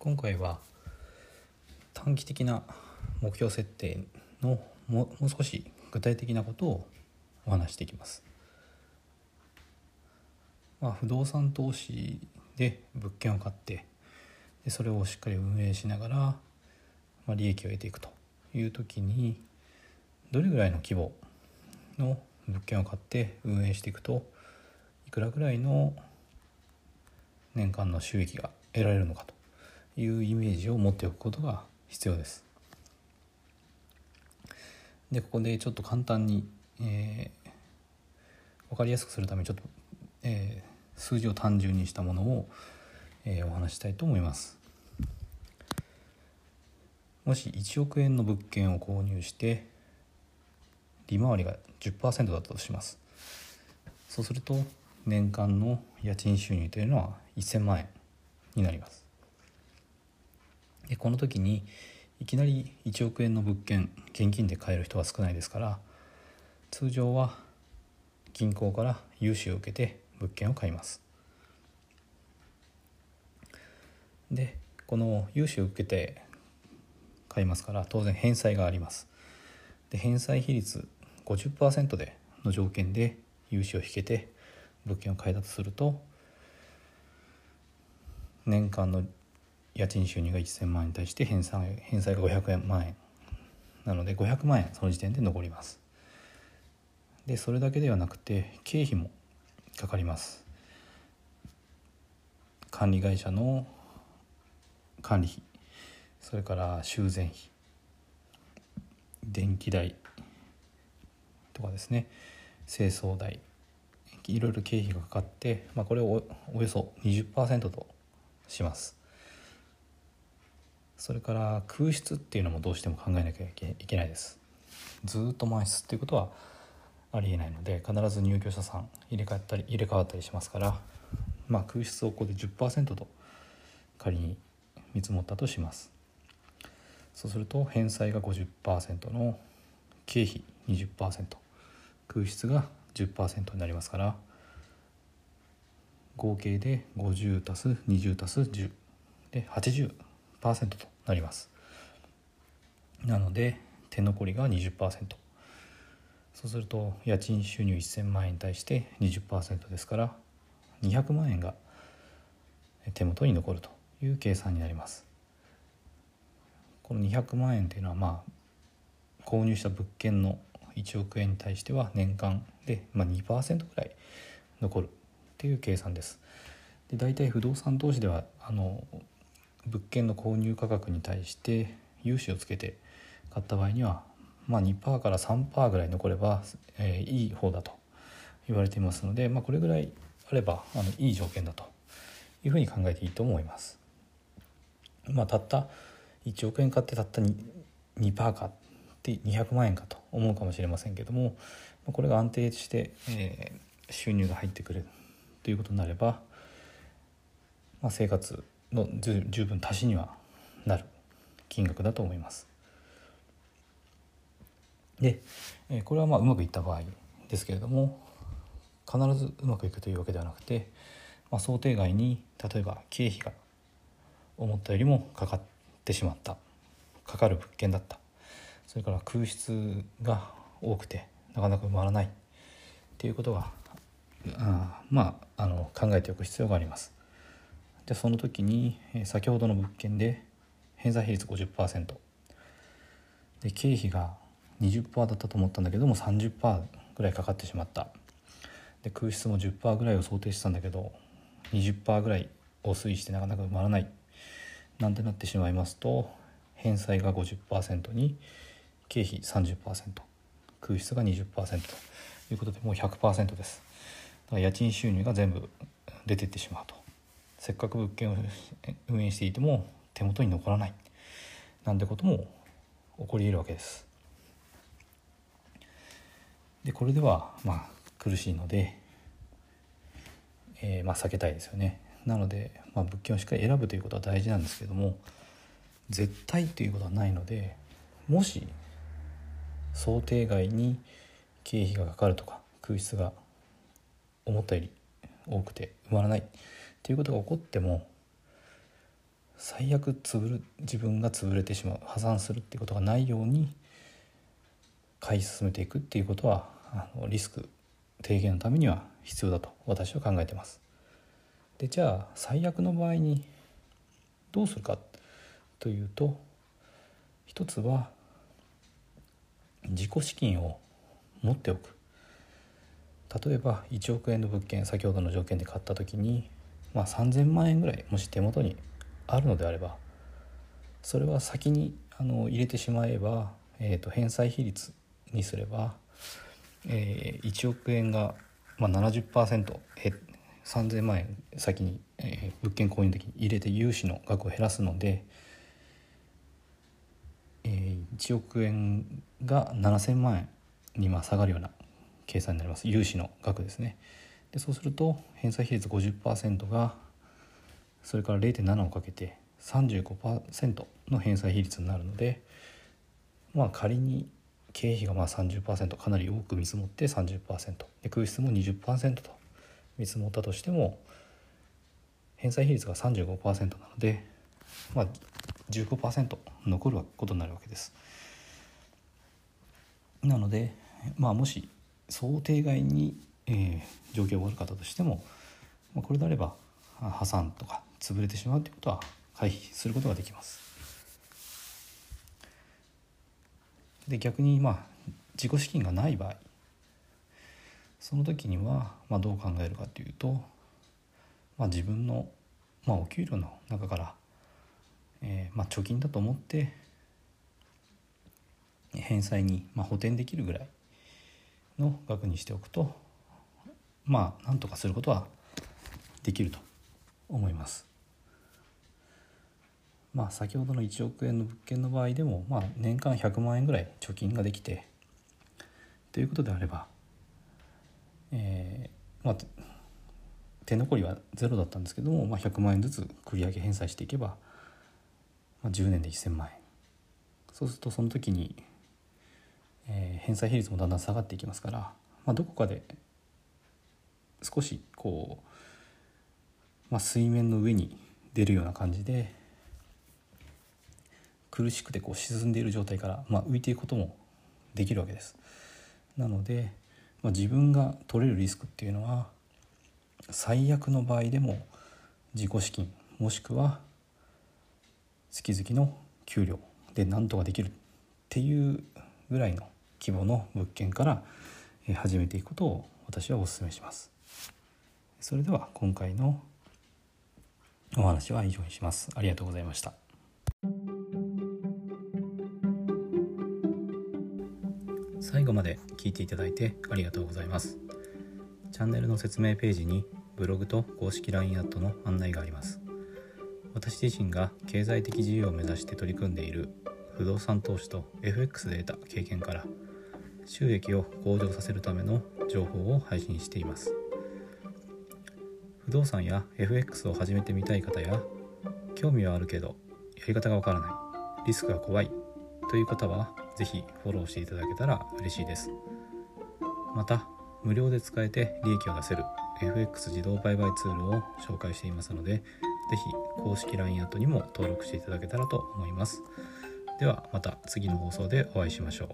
今回は短期的な目標設定のもう少し具体的なことをお話していきます。まあ、不動産投資で物件を買ってでそれをしっかり運営しながら、まあ、利益を得ていくという時にどれぐらいの規模の物件を買って運営していくといくらぐらいの年間の収益が得られるのかというイメージを持っておくことが必要です。でここでちょっと簡単に、えー、分かりやすくするためにちょっと、えー、数字を単純にしたものを、えー、お話したいと思います。もし1億円の物件を購入して利回りが10%だったとしますそうすると年間の家賃収入というのは1000万円になりますでこの時にいきなり1億円の物件現金で買える人は少ないですから通常は銀行から融資を受けて物件を買います。でこの融資を受けて買いますから当然返済があります。で返済比率50%での条件で融資を引けて物件を買えたとすると年間の家賃収入が1000万円に対して返済返済が500万円。なので500万円その時点で残ります。でそれだけではなくて経費もかかります。管理会社の管理費。それから修繕費。電気代。とかですね。清掃代。いろいろ経費がかかって、まあ、これをおよそ20%とします。それから空室っていうのもどうしても考えなきゃいけないです。ずっと満室っていうことはありえないので必ず入居者さん入れ替わったり入れ替わったりしますから、まあ、空室をここで10%と仮に見積もったとします。そうすると返済が50%の経費20%空室が10%になりますから合計で50足す20足す10で80となります。なので手残りが20%そうすると家賃収入1000万円に対して20%ですから200万円が手元に残るという計算になります。この200万円というのはまあ購入した物件の1億円に対しては年間で、まあ、2%ぐらい残るっていう計算です。で大体不動産投資ではあの物件の購入価格に対して融資をつけて買った場合には、まあ、2%から3%ぐらい残れば、えー、いい方だと言われていますので、まあ、これぐらいあればあのいい条件だというふうに考えていいと思います。まあ、たった1億円買ってたった 2%, 2かって200万円かと思うかもしれませんけどもこれが安定して、えー、収入が入ってくるということになれば、まあ、生活の十分足しにはなる金額だと思います。でこれはまあうまくいった場合ですけれども必ずうまくいくというわけではなくて、まあ、想定外に例えば経費が思ったよりもかかってしまったかかる物件だったそれから空室が多くてなかなか埋まらないっていうことがあまああの考えておく必要があります。でその時に先ほどの物件で返済比率50%で経費が20%だったと思ったんだけども30%ぐらいかかってしまった。で空室も10%ぐらいを想定してたんだけど20%ぐらいを推移してなかなか埋まらない。なんてなってしまいますと返済が50%に経費30%空室が20%ということでもう100%です。だから家賃収入が全部出てってしまうと。せっかく物件を運営していても手元に残らない。なんてことも起こり得るわけです。でこれではまあ苦しいので、えー、まあ避けたいですよね。なので、まあ、物件をしっかり選ぶということは大事なんですけども絶対ということはないのでもし想定外に経費がかかるとか空室が思ったより多くて埋まらないっていうことが起こっても最悪潰る自分が潰れてしまう破産するっていうことがないように買い進めていくっていうことはあのリスク低減のためには必要だと私は考えてます。でじゃあ最悪の場合にどうするかというと一つは自己資金を持っておく例えば1億円の物件先ほどの条件で買った時に、まあ、3,000万円ぐらいもし手元にあるのであればそれは先にあの入れてしまえば、えー、と返済比率にすれば、えー、1億円が、まあ70%減3,000万円先に、えー、物件購入的に入れて融資の額を減らすので、えー、1億円が7,000万円にまあ下がるような計算になります融資の額ですね。でそうすると返済比率50%がそれから0.7をかけて35%の返済比率になるのでまあ仮に経費がまあ30%かなり多く見積もって30%で空室も20%と見積もったとしても返済比率が35%なので、まあ、15%残ることになるわけです。なので、まあ、もし想定外に、えー、状況が悪かったとしても、まあ、これであれば破産とか潰れてしまうということは回避することができます。で逆にまあ自己資金がない場合その時には、まあ、どう考えるかというと、まあ、自分の、まあ、お給料の中から、えーまあ、貯金だと思って返済に、まあ、補填できるぐらいの額にしておくとまあなんとかすることはできると思います。まあ先ほどの1億円の物件の場合でも、まあ、年間100万円ぐらい貯金ができてということであれば、えーまあ、手残りはゼロだったんですけども、まあ、100万円ずつ繰り上げ返済していけば、まあ、10年で1,000万円そうするとその時に、えー、返済比率もだんだん下がっていきますから、まあ、どこかで少しこう、まあ、水面の上に出るような感じで苦しくてこう沈んでいる状態から、まあ、浮いていくこともできるわけです。なので、まあ、自分が取れるリスクっていうのは最悪の場合でも自己資金もしくは月々の給料で何とかできるっていうぐらいの規模の物件から始めていくことを私はお勧めします。それでは今回のお話は以上にします。ありがとうございました。最後まで聞いていただいてありがとうございますチャンネルの説明ページにブログと公式 LINE アットの案内があります私自身が経済的自由を目指して取り組んでいる不動産投資と FX で得た経験から収益を向上させるための情報を配信しています不動産や FX を始めてみたい方や興味はあるけどやり方がわからないリスクが怖いという方はぜひフォローしていただけたら嬉しいです。また無料で使えて利益を出せる FX 自動売買ツールを紹介していますのでぜひ公式 LINE アットにも登録していただけたらと思います。ではまた次の放送でお会いしましょう。